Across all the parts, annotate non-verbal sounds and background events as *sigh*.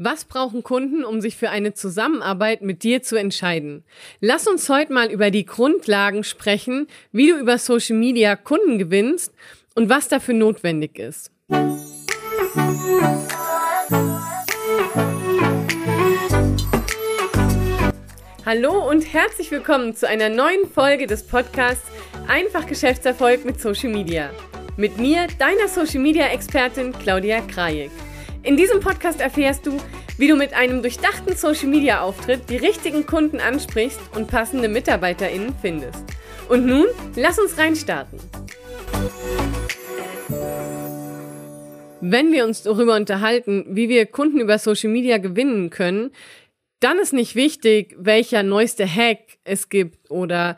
Was brauchen Kunden, um sich für eine Zusammenarbeit mit dir zu entscheiden? Lass uns heute mal über die Grundlagen sprechen, wie du über Social Media Kunden gewinnst und was dafür notwendig ist. Hallo und herzlich willkommen zu einer neuen Folge des Podcasts Einfach Geschäftserfolg mit Social Media. Mit mir, deiner Social Media Expertin Claudia Krajek. In diesem Podcast erfährst du, wie du mit einem durchdachten Social-Media-Auftritt die richtigen Kunden ansprichst und passende MitarbeiterInnen findest. Und nun, lass uns reinstarten. Wenn wir uns darüber unterhalten, wie wir Kunden über Social Media gewinnen können, dann ist nicht wichtig, welcher neueste Hack es gibt oder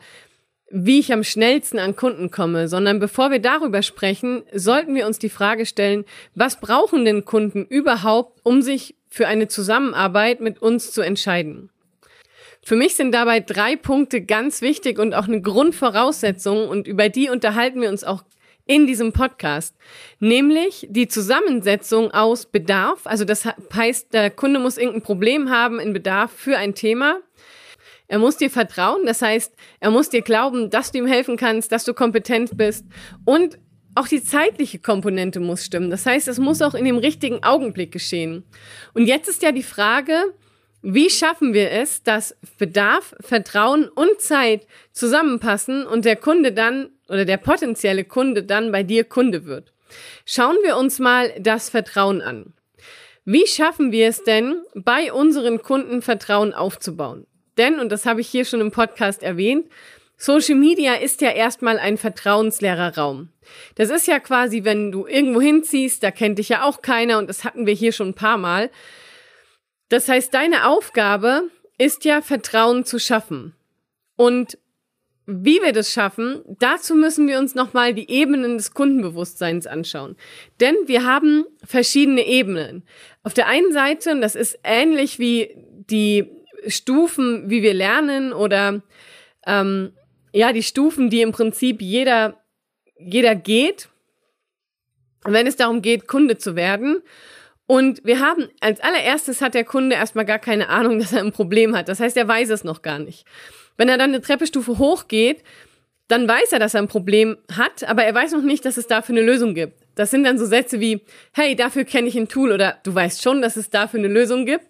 wie ich am schnellsten an Kunden komme, sondern bevor wir darüber sprechen, sollten wir uns die Frage stellen, was brauchen denn Kunden überhaupt, um sich für eine Zusammenarbeit mit uns zu entscheiden? Für mich sind dabei drei Punkte ganz wichtig und auch eine Grundvoraussetzung und über die unterhalten wir uns auch in diesem Podcast, nämlich die Zusammensetzung aus Bedarf, also das heißt, der Kunde muss irgendein Problem haben in Bedarf für ein Thema, er muss dir vertrauen, das heißt, er muss dir glauben, dass du ihm helfen kannst, dass du kompetent bist und auch die zeitliche Komponente muss stimmen. Das heißt, es muss auch in dem richtigen Augenblick geschehen. Und jetzt ist ja die Frage, wie schaffen wir es, dass Bedarf, Vertrauen und Zeit zusammenpassen und der Kunde dann oder der potenzielle Kunde dann bei dir Kunde wird? Schauen wir uns mal das Vertrauen an. Wie schaffen wir es denn, bei unseren Kunden Vertrauen aufzubauen? Denn, und das habe ich hier schon im Podcast erwähnt, Social Media ist ja erstmal ein vertrauensleerer Raum. Das ist ja quasi, wenn du irgendwo hinziehst, da kennt dich ja auch keiner und das hatten wir hier schon ein paar Mal. Das heißt, deine Aufgabe ist ja Vertrauen zu schaffen. Und wie wir das schaffen, dazu müssen wir uns nochmal die Ebenen des Kundenbewusstseins anschauen. Denn wir haben verschiedene Ebenen. Auf der einen Seite, und das ist ähnlich wie die Stufen, wie wir lernen oder ähm, ja, die Stufen, die im Prinzip jeder, jeder geht, wenn es darum geht, Kunde zu werden. Und wir haben, als allererstes hat der Kunde erstmal gar keine Ahnung, *laughs* dass er ein Problem hat. Das heißt, er weiß es noch gar nicht. Wenn er dann eine Treppestufe hochgeht, dann weiß er, dass er ein Problem hat, aber er weiß noch nicht, dass es dafür eine Lösung gibt. Das sind dann so Sätze wie, hey, dafür kenne ich ein Tool oder du weißt schon, dass es dafür eine Lösung gibt.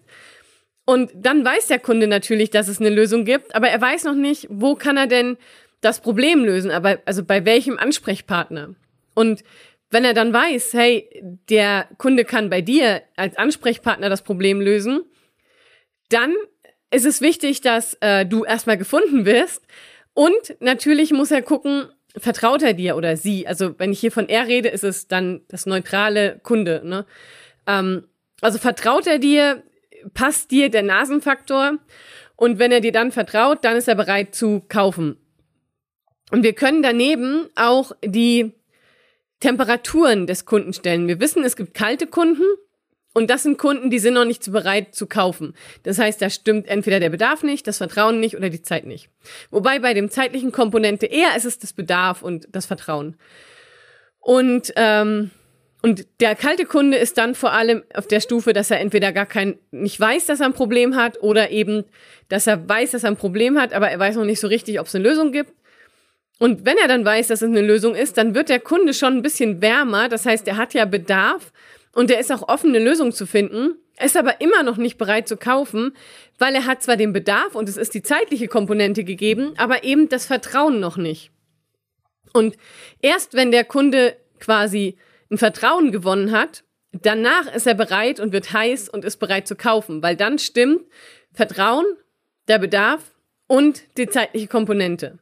Und dann weiß der Kunde natürlich, dass es eine Lösung gibt, aber er weiß noch nicht, wo kann er denn das Problem lösen, aber also bei welchem Ansprechpartner. Und wenn er dann weiß, hey, der Kunde kann bei dir als Ansprechpartner das Problem lösen, dann ist es wichtig, dass äh, du erstmal gefunden wirst. Und natürlich muss er gucken, vertraut er dir oder sie. Also wenn ich hier von er rede, ist es dann das neutrale Kunde. Ne? Ähm, also vertraut er dir, passt dir der Nasenfaktor und wenn er dir dann vertraut, dann ist er bereit zu kaufen. Und wir können daneben auch die Temperaturen des Kunden stellen. Wir wissen, es gibt kalte Kunden und das sind Kunden, die sind noch nicht bereit zu kaufen. Das heißt, da stimmt entweder der Bedarf nicht, das Vertrauen nicht oder die Zeit nicht. Wobei bei dem zeitlichen Komponente eher ist es das Bedarf und das Vertrauen. Und ähm, und der kalte Kunde ist dann vor allem auf der Stufe, dass er entweder gar kein, nicht weiß, dass er ein Problem hat oder eben, dass er weiß, dass er ein Problem hat, aber er weiß noch nicht so richtig, ob es eine Lösung gibt. Und wenn er dann weiß, dass es eine Lösung ist, dann wird der Kunde schon ein bisschen wärmer. Das heißt, er hat ja Bedarf und er ist auch offen, eine Lösung zu finden, ist aber immer noch nicht bereit zu kaufen, weil er hat zwar den Bedarf und es ist die zeitliche Komponente gegeben, aber eben das Vertrauen noch nicht. Und erst wenn der Kunde quasi ein Vertrauen gewonnen hat, danach ist er bereit und wird heiß und ist bereit zu kaufen, weil dann stimmt Vertrauen, der Bedarf und die zeitliche Komponente.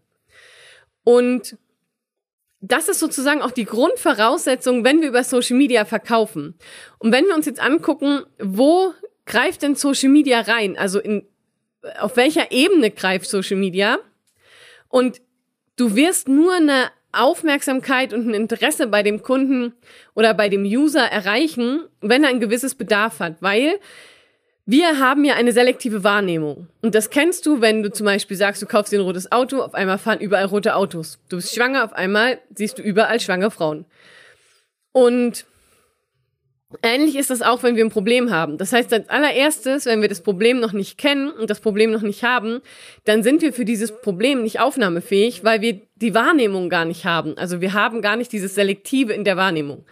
Und das ist sozusagen auch die Grundvoraussetzung, wenn wir über Social Media verkaufen. Und wenn wir uns jetzt angucken, wo greift denn Social Media rein? Also in, auf welcher Ebene greift Social Media? Und du wirst nur eine Aufmerksamkeit und ein Interesse bei dem Kunden oder bei dem User erreichen, wenn er ein gewisses Bedarf hat, weil wir haben ja eine selektive Wahrnehmung. Und das kennst du, wenn du zum Beispiel sagst, du kaufst dir ein rotes Auto, auf einmal fahren überall rote Autos. Du bist schwanger, auf einmal siehst du überall schwangere Frauen. Und Ähnlich ist das auch, wenn wir ein Problem haben. Das heißt, als allererstes, wenn wir das Problem noch nicht kennen und das Problem noch nicht haben, dann sind wir für dieses Problem nicht aufnahmefähig, weil wir die Wahrnehmung gar nicht haben. Also wir haben gar nicht dieses Selektive in der Wahrnehmung.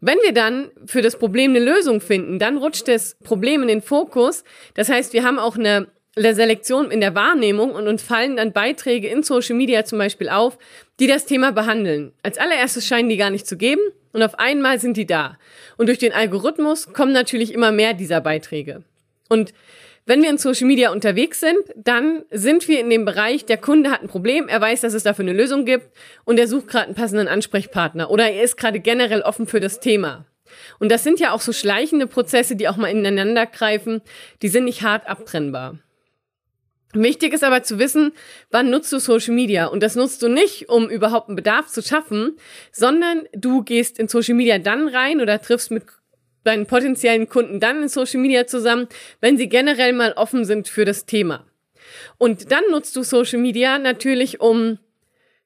Wenn wir dann für das Problem eine Lösung finden, dann rutscht das Problem in den Fokus. Das heißt, wir haben auch eine Selektion in der Wahrnehmung und uns fallen dann Beiträge in Social Media zum Beispiel auf, die das Thema behandeln. Als allererstes scheinen die gar nicht zu geben und auf einmal sind die da. Und durch den Algorithmus kommen natürlich immer mehr dieser Beiträge. Und wenn wir in Social Media unterwegs sind, dann sind wir in dem Bereich, der Kunde hat ein Problem, er weiß, dass es dafür eine Lösung gibt und er sucht gerade einen passenden Ansprechpartner oder er ist gerade generell offen für das Thema. Und das sind ja auch so schleichende Prozesse, die auch mal ineinander greifen, die sind nicht hart abtrennbar. Wichtig ist aber zu wissen, wann nutzt du Social Media? Und das nutzt du nicht, um überhaupt einen Bedarf zu schaffen, sondern du gehst in Social Media dann rein oder triffst mit deinen potenziellen Kunden dann in Social Media zusammen, wenn sie generell mal offen sind für das Thema. Und dann nutzt du Social Media natürlich, um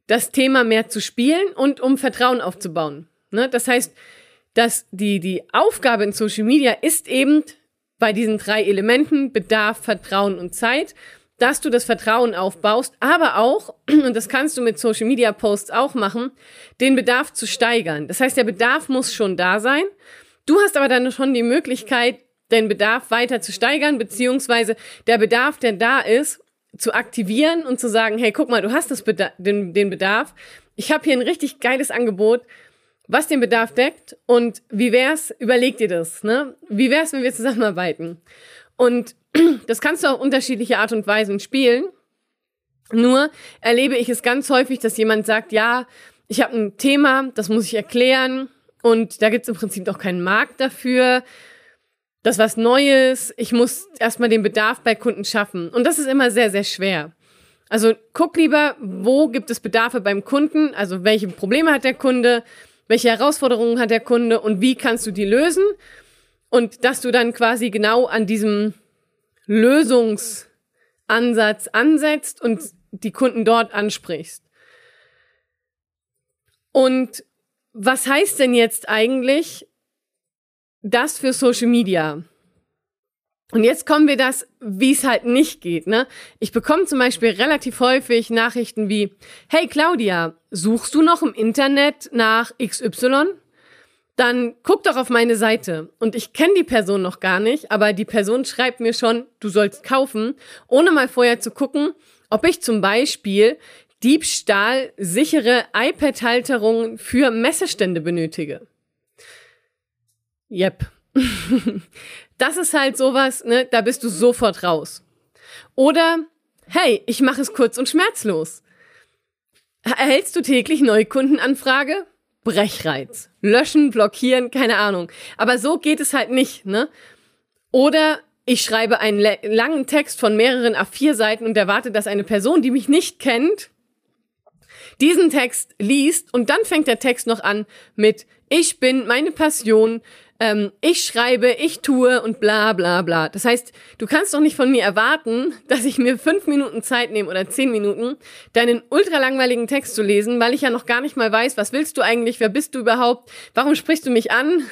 das Thema mehr zu spielen und um Vertrauen aufzubauen. Ne? Das heißt, dass die, die Aufgabe in Social Media ist eben bei diesen drei Elementen Bedarf, Vertrauen und Zeit dass du das Vertrauen aufbaust, aber auch, *clears throat* und das kannst du mit Social Media Posts auch machen, den Bedarf zu steigern. Das heißt, der Bedarf muss schon da sein. Du hast aber dann schon die Möglichkeit, den Bedarf weiter zu steigern, beziehungsweise der Bedarf, der da ist, zu aktivieren und zu sagen, hey, guck mal, du hast das Beda den, den Bedarf. Ich habe hier ein richtig geiles Angebot, was den Bedarf deckt. Und wie wär's, überleg dir das, ne? Wie wär's, wenn wir zusammenarbeiten? Und *clears throat* das kannst du auf unterschiedliche Art und Weisen spielen. Nur erlebe ich es ganz häufig, dass jemand sagt, ja, ich habe ein Thema, das muss ich erklären und da gibt es im Prinzip auch keinen Markt dafür. Das ist was Neues. Ich muss erstmal den Bedarf bei Kunden schaffen. Und das ist immer sehr, sehr schwer. Also guck lieber, wo gibt es Bedarfe beim Kunden, also welche Probleme hat der Kunde, welche Herausforderungen hat der Kunde und wie kannst du die lösen und dass du dann quasi genau an diesem Lösungsansatz ansetzt und die Kunden dort ansprichst. Und was heißt denn jetzt eigentlich das für Social Media? Und jetzt kommen wir das, wie es halt nicht geht. Ne? Ich bekomme zum Beispiel relativ häufig Nachrichten wie, hey Claudia, suchst du noch im Internet nach XY? Dann guck doch auf meine Seite. Und ich kenne die Person noch gar nicht, aber die Person schreibt mir schon, du sollst kaufen, ohne mal vorher zu gucken, ob ich zum Beispiel diebstahlsichere iPad-Halterungen für Messestände benötige. Yep. *laughs* das ist halt sowas, ne, da bist du sofort raus. Oder, hey, ich mache es kurz und schmerzlos. Erhältst du täglich Neukundenanfrage? Brechreiz. Löschen, blockieren, keine Ahnung. Aber so geht es halt nicht, ne? Oder ich schreibe einen langen Text von mehreren A4-Seiten und erwarte, dass eine Person, die mich nicht kennt, diesen Text liest und dann fängt der Text noch an mit Ich bin meine Passion, ähm, ich schreibe, ich tue und bla bla bla. Das heißt, du kannst doch nicht von mir erwarten, *laughs* dass ich mir fünf Minuten Zeit nehme oder zehn Minuten, deinen ultra langweiligen Text zu lesen, weil ich ja noch gar nicht mal weiß, was willst du eigentlich, wer bist du überhaupt, warum sprichst du mich an,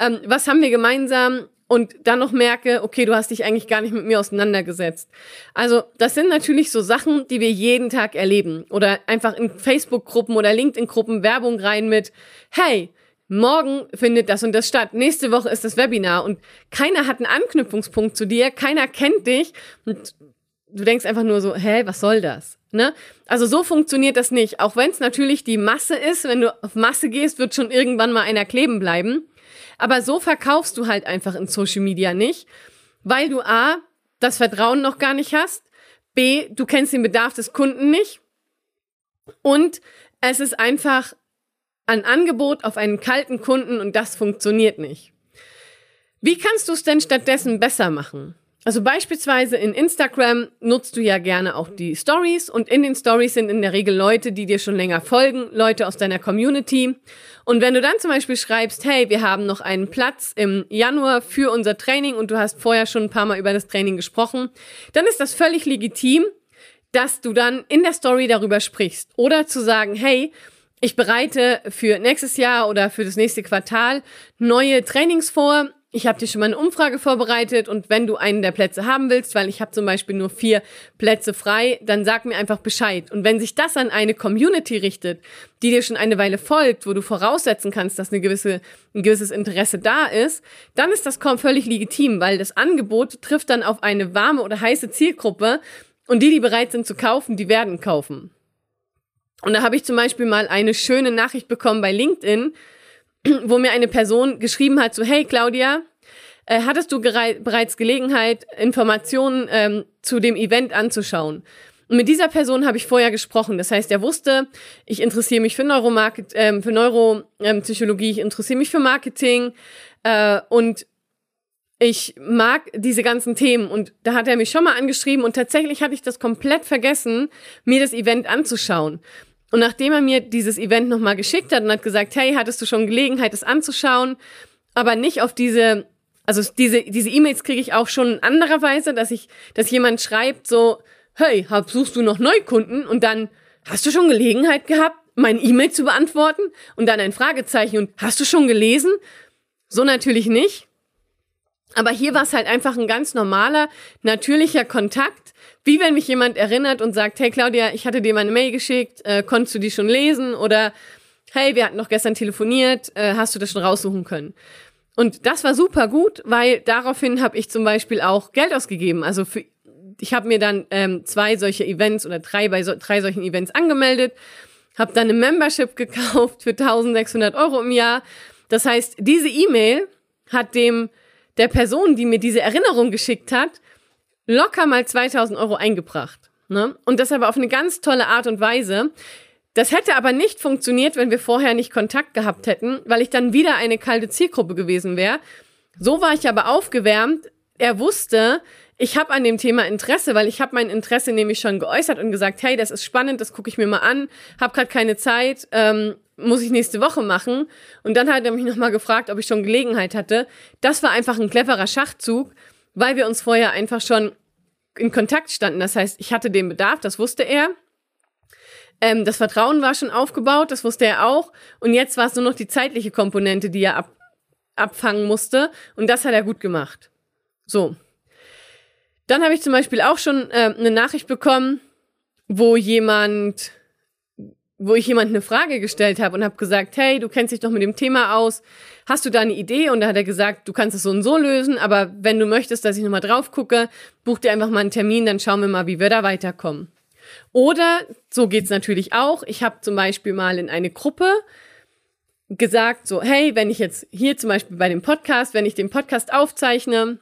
ähm, was haben wir gemeinsam? Und dann noch merke, okay, du hast dich eigentlich gar nicht mit mir auseinandergesetzt. Also das sind natürlich so Sachen, die wir jeden Tag erleben. Oder einfach in Facebook-Gruppen oder LinkedIn-Gruppen Werbung rein mit, hey, morgen findet das und das statt, nächste Woche ist das Webinar und keiner hat einen Anknüpfungspunkt zu dir, keiner kennt dich und du denkst einfach nur so, hä, was soll das? Ne? Also so funktioniert das nicht. Auch wenn es natürlich die Masse ist, wenn du auf Masse gehst, wird schon irgendwann mal einer kleben bleiben. Aber so verkaufst du halt einfach in Social Media nicht, weil du A, das Vertrauen noch gar nicht hast, B, du kennst den Bedarf des Kunden nicht und es ist einfach ein Angebot auf einen kalten Kunden und das funktioniert nicht. Wie kannst du es denn stattdessen besser machen? Also beispielsweise in Instagram nutzt du ja gerne auch die Stories und in den Stories sind in der Regel Leute, die dir schon länger folgen, Leute aus deiner Community. Und wenn du dann zum Beispiel schreibst, hey, wir haben noch einen Platz im Januar für unser Training und du hast vorher schon ein paar Mal über das Training gesprochen, dann ist das völlig legitim, dass du dann in der Story darüber sprichst. Oder zu sagen, hey, ich bereite für nächstes Jahr oder für das nächste Quartal neue Trainings vor ich habe dir schon mal eine Umfrage vorbereitet und wenn du einen der Plätze haben willst, weil ich habe zum Beispiel nur vier Plätze frei, dann sag mir einfach Bescheid. Und wenn sich das an eine Community richtet, die dir schon eine Weile folgt, wo du voraussetzen kannst, dass eine gewisse, ein gewisses Interesse da ist, dann ist das völlig legitim, weil das Angebot trifft dann auf eine warme oder heiße Zielgruppe und die, die bereit sind zu kaufen, die werden kaufen. Und da habe ich zum Beispiel mal eine schöne Nachricht bekommen bei LinkedIn, wo mir eine Person geschrieben hat, so, hey Claudia, äh, hattest du bereits Gelegenheit, Informationen ähm, zu dem Event anzuschauen? Und mit dieser Person habe ich vorher gesprochen. Das heißt, er wusste, ich interessiere mich für Neuromarket, ähm, für Neuropsychologie, ich interessiere mich für Marketing äh, und ich mag diese ganzen Themen. Und da hat er mich schon mal angeschrieben und tatsächlich hatte ich das komplett vergessen, mir das Event anzuschauen. Und nachdem er mir dieses Event nochmal geschickt hat und hat gesagt, hey, hattest du schon Gelegenheit, es anzuschauen, aber nicht auf diese, also diese, diese E-Mails kriege ich auch schon in anderer Weise, dass ich, dass jemand schreibt so, hey, hab, suchst du noch Neukunden? Und dann, hast du schon Gelegenheit gehabt, mein E-Mail zu beantworten? Und dann ein Fragezeichen und hast du schon gelesen? So natürlich nicht. Aber hier war es halt einfach ein ganz normaler, natürlicher Kontakt, wie wenn mich jemand erinnert und sagt, hey Claudia, ich hatte dir meine Mail geschickt, äh, konntest du die schon lesen? Oder hey, wir hatten noch gestern telefoniert, äh, hast du das schon raussuchen können? Und das war super gut, weil daraufhin habe ich zum Beispiel auch Geld ausgegeben. Also für, ich habe mir dann ähm, zwei solche Events oder drei bei so, drei solchen Events angemeldet, habe dann eine Membership gekauft für 1600 Euro im Jahr. Das heißt, diese E-Mail hat dem der Person, die mir diese Erinnerung geschickt hat, locker mal 2000 Euro eingebracht. Ne? Und das aber auf eine ganz tolle Art und Weise. Das hätte aber nicht funktioniert, wenn wir vorher nicht Kontakt gehabt hätten, weil ich dann wieder eine kalte Zielgruppe gewesen wäre. So war ich aber aufgewärmt. Er wusste, ich habe an dem Thema Interesse, weil ich habe mein Interesse nämlich schon geäußert und gesagt, hey, das ist spannend, das gucke ich mir mal an, habe gerade keine Zeit, ähm, muss ich nächste Woche machen. Und dann hat er mich nochmal gefragt, ob ich schon Gelegenheit hatte. Das war einfach ein cleverer Schachzug, weil wir uns vorher einfach schon in Kontakt standen. Das heißt, ich hatte den Bedarf, das wusste er. Ähm, das Vertrauen war schon aufgebaut, das wusste er auch. Und jetzt war es nur noch die zeitliche Komponente, die er ab, abfangen musste. Und das hat er gut gemacht. So. Dann habe ich zum Beispiel auch schon äh, eine Nachricht bekommen, wo jemand wo ich jemand eine Frage gestellt habe und habe gesagt, hey, du kennst dich doch mit dem Thema aus, hast du da eine Idee? Und da hat er gesagt, du kannst es so und so lösen, aber wenn du möchtest, dass ich nochmal drauf gucke, buch dir einfach mal einen Termin, dann schauen wir mal, wie wir da weiterkommen. Oder, so geht's natürlich auch, ich habe zum Beispiel mal in eine Gruppe gesagt, so, hey, wenn ich jetzt hier zum Beispiel bei dem Podcast, wenn ich den Podcast aufzeichne,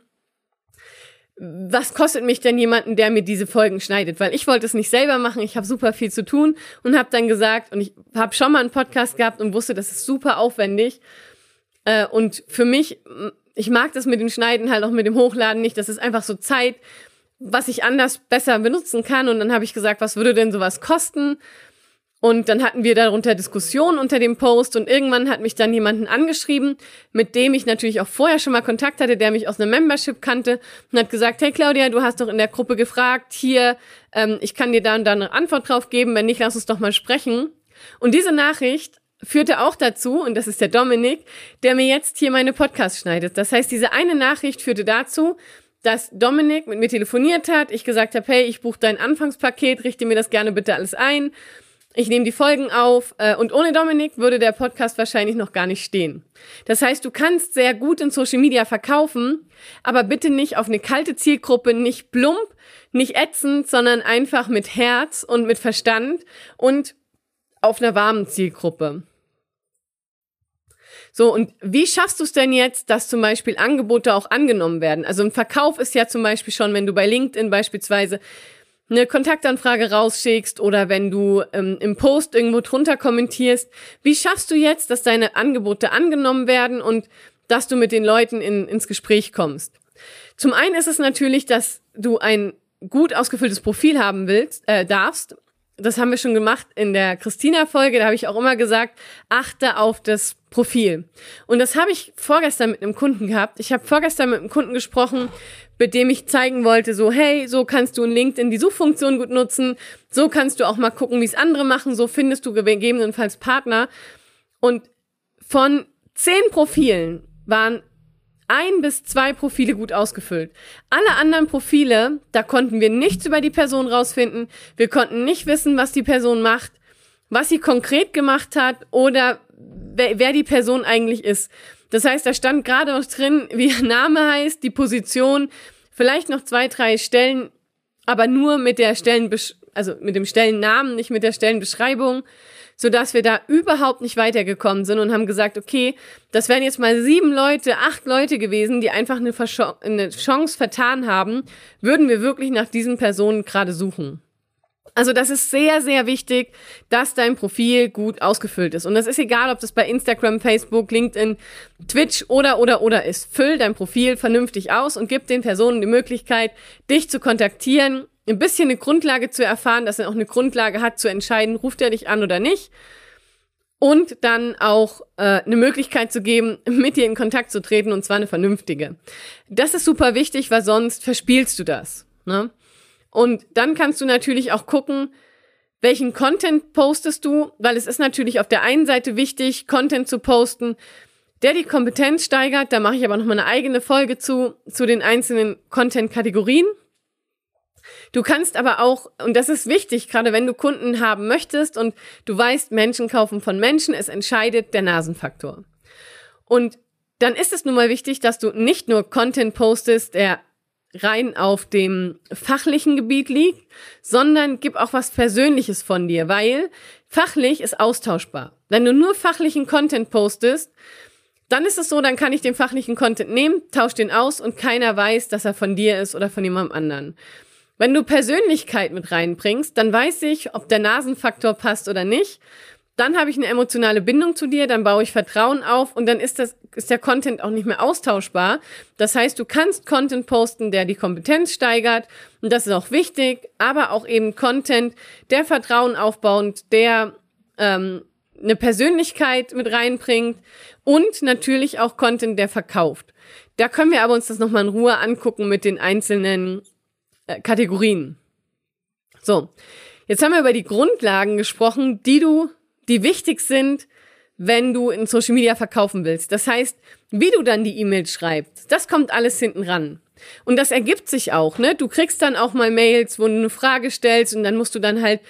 was kostet mich denn jemanden, der mir diese Folgen schneidet? Weil ich wollte es nicht selber machen, ich habe super viel zu tun und habe dann gesagt, und ich habe schon mal einen Podcast gehabt und wusste, das ist super aufwendig. Äh, und für mich, ich mag das mit dem Schneiden halt auch mit dem Hochladen nicht. Das ist einfach so Zeit, was ich anders besser benutzen kann. Und dann habe ich gesagt, was würde denn sowas kosten? Und dann hatten wir darunter Diskussionen unter dem Post und irgendwann hat mich dann jemanden angeschrieben, mit dem ich natürlich auch vorher schon mal Kontakt hatte, der mich aus einer Membership kannte und hat gesagt, hey Claudia, du hast doch in der Gruppe gefragt, hier, ähm, ich kann dir da und da eine Antwort drauf geben, wenn nicht, lass uns doch mal sprechen. Und diese Nachricht führte auch dazu, und das ist der Dominik, der mir jetzt hier meine Podcast schneidet. Das heißt, diese eine Nachricht führte dazu, dass Dominik mit mir telefoniert hat, ich gesagt habe, hey, ich buche dein Anfangspaket, richte mir das gerne bitte alles ein ich nehme die Folgen auf äh, und ohne Dominik würde der Podcast wahrscheinlich noch gar nicht stehen. Das heißt, du kannst sehr gut in Social Media verkaufen, aber bitte nicht auf eine kalte Zielgruppe, nicht plump, nicht ätzend, sondern einfach mit Herz und mit Verstand und auf einer warmen Zielgruppe. So, und wie schaffst du es denn jetzt, dass zum Beispiel Angebote auch angenommen werden? Also ein Verkauf ist ja zum Beispiel schon, wenn du bei LinkedIn beispielsweise eine Kontaktanfrage rausschickst oder wenn du ähm, im Post irgendwo drunter kommentierst. Wie schaffst du jetzt, dass deine Angebote angenommen werden und dass du mit den Leuten in, ins Gespräch kommst? Zum einen ist es natürlich, dass du ein gut ausgefülltes Profil haben willst, äh, darfst. Das haben wir schon gemacht in der Christina-Folge. Da habe ich auch immer gesagt, achte auf das Profil. Und das habe ich vorgestern mit einem Kunden gehabt. Ich habe vorgestern mit einem Kunden gesprochen, mit dem ich zeigen wollte, so, hey, so kannst du in LinkedIn die Suchfunktion gut nutzen, so kannst du auch mal gucken, wie es andere machen, so findest du gegebenenfalls Partner. Und von zehn Profilen waren ein bis zwei Profile gut ausgefüllt. Alle anderen Profile, da konnten wir nichts über die Person rausfinden. Wir konnten nicht wissen, was die Person macht, was sie konkret gemacht hat oder wer, wer die Person eigentlich ist. Das heißt, da stand gerade noch drin, wie ihr Name heißt, die Position, vielleicht noch zwei, drei Stellen, aber nur mit der Stellen, also mit dem Stellennamen, nicht mit der Stellenbeschreibung sodass wir da überhaupt nicht weitergekommen sind und haben gesagt, okay, das wären jetzt mal sieben Leute, acht Leute gewesen, die einfach eine, eine Chance vertan haben, würden wir wirklich nach diesen Personen gerade suchen. Also das ist sehr, sehr wichtig, dass dein Profil gut ausgefüllt ist. Und das ist egal, ob das bei Instagram, Facebook, LinkedIn, Twitch oder, oder, oder ist. Füll dein Profil vernünftig aus und gib den Personen die Möglichkeit, dich zu kontaktieren ein bisschen eine Grundlage zu erfahren, dass er auch eine Grundlage hat zu entscheiden, ruft er dich an oder nicht. Und dann auch äh, eine Möglichkeit zu geben, mit dir in Kontakt zu treten, und zwar eine vernünftige. Das ist super wichtig, weil sonst verspielst du das. Ne? Und dann kannst du natürlich auch gucken, welchen Content postest du, weil es ist natürlich auf der einen Seite wichtig, Content zu posten, der die Kompetenz steigert. Da mache ich aber noch mal eine eigene Folge zu, zu den einzelnen Content-Kategorien. Du kannst aber auch, und das ist wichtig, gerade wenn du Kunden haben möchtest und du weißt, Menschen kaufen von Menschen, es entscheidet der Nasenfaktor. Und dann ist es nun mal wichtig, dass du nicht nur Content postest, der rein auf dem fachlichen Gebiet liegt, sondern gib auch was Persönliches von dir, weil fachlich ist austauschbar. Wenn du nur fachlichen Content postest, dann ist es so, dann kann ich den fachlichen Content nehmen, tausch den aus und keiner weiß, dass er von dir ist oder von jemandem anderen. Wenn du Persönlichkeit mit reinbringst, dann weiß ich, ob der Nasenfaktor passt oder nicht. Dann habe ich eine emotionale Bindung zu dir, dann baue ich Vertrauen auf und dann ist das, ist der Content auch nicht mehr austauschbar. Das heißt, du kannst Content posten, der die Kompetenz steigert und das ist auch wichtig, aber auch eben Content, der Vertrauen aufbauend, der ähm, eine Persönlichkeit mit reinbringt und natürlich auch Content, der verkauft. Da können wir aber uns das nochmal in Ruhe angucken mit den einzelnen äh, Kategorien. So, jetzt haben wir über die Grundlagen gesprochen, die du, die wichtig sind, wenn du in Social Media verkaufen willst. Das heißt, wie du dann die E-Mails schreibst, das kommt alles hinten ran. Und das ergibt sich auch, ne? Du kriegst dann auch mal Mails, wo du eine Frage stellst und dann musst du dann halt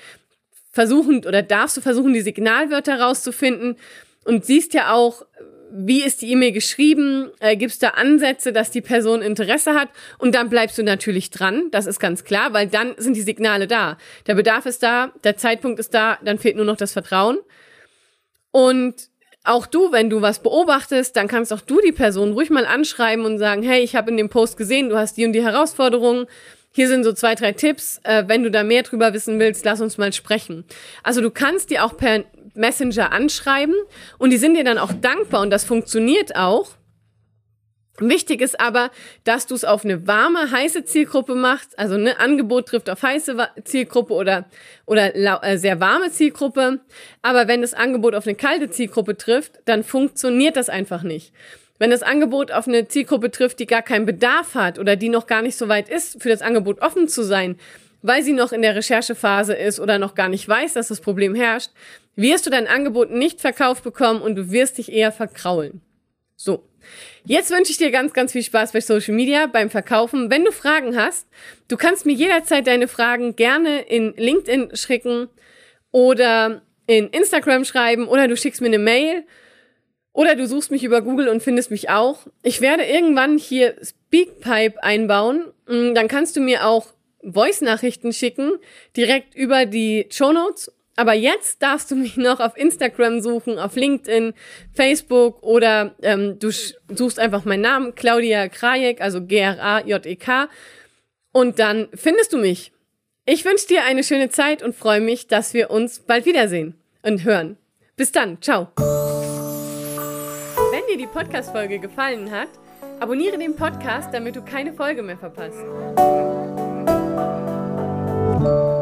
versuchen oder darfst du versuchen, die Signalwörter rauszufinden und siehst ja auch, wie ist die E-Mail geschrieben? Äh, Gibt es da Ansätze, dass die Person Interesse hat? Und dann bleibst du natürlich dran, das ist ganz klar, weil dann sind die Signale da. Der Bedarf ist da, der Zeitpunkt ist da, dann fehlt nur noch das Vertrauen. Und auch du, wenn du was beobachtest, dann kannst auch du die Person ruhig mal anschreiben und sagen, hey, ich habe in dem Post gesehen, du hast die und die Herausforderungen. Hier sind so zwei, drei Tipps. Äh, wenn du da mehr drüber wissen willst, lass uns mal sprechen. Also du kannst die auch per Messenger anschreiben und die sind dir dann auch dankbar und das funktioniert auch. Wichtig ist aber, dass du es auf eine warme, heiße Zielgruppe machst. Also ein ne, Angebot trifft auf heiße Zielgruppe oder, oder äh, sehr warme Zielgruppe. Aber wenn das Angebot auf eine kalte Zielgruppe trifft, dann funktioniert das einfach nicht. Wenn das Angebot auf eine Zielgruppe trifft, die gar keinen Bedarf hat oder die noch gar nicht so weit ist, für das Angebot offen zu sein, weil sie noch in der Recherchephase ist oder noch gar nicht weiß, dass das Problem herrscht, wirst du dein Angebot nicht verkauft bekommen und du wirst dich eher verkraulen. So. Jetzt wünsche ich dir ganz, ganz viel Spaß bei Social Media, beim Verkaufen. Wenn du Fragen hast, du kannst mir jederzeit deine Fragen gerne in LinkedIn schicken oder in Instagram schreiben oder du schickst mir eine Mail oder du suchst mich über Google und findest mich auch. Ich werde irgendwann hier Speakpipe einbauen. Mm, dann kannst du mir auch Voice-Nachrichten schicken, direkt über die Show Notes aber jetzt darfst du mich noch auf Instagram suchen, auf LinkedIn, Facebook oder ähm, du suchst einfach meinen Namen, Claudia Krajek, also G-R-A-J-E-K. Und dann findest du mich. Ich wünsche dir eine schöne Zeit und freue mich, dass wir uns bald wiedersehen und hören. Bis dann, ciao. Wenn dir die Podcast-Folge gefallen hat, abonniere den Podcast, damit du keine Folge mehr verpasst. Thank you.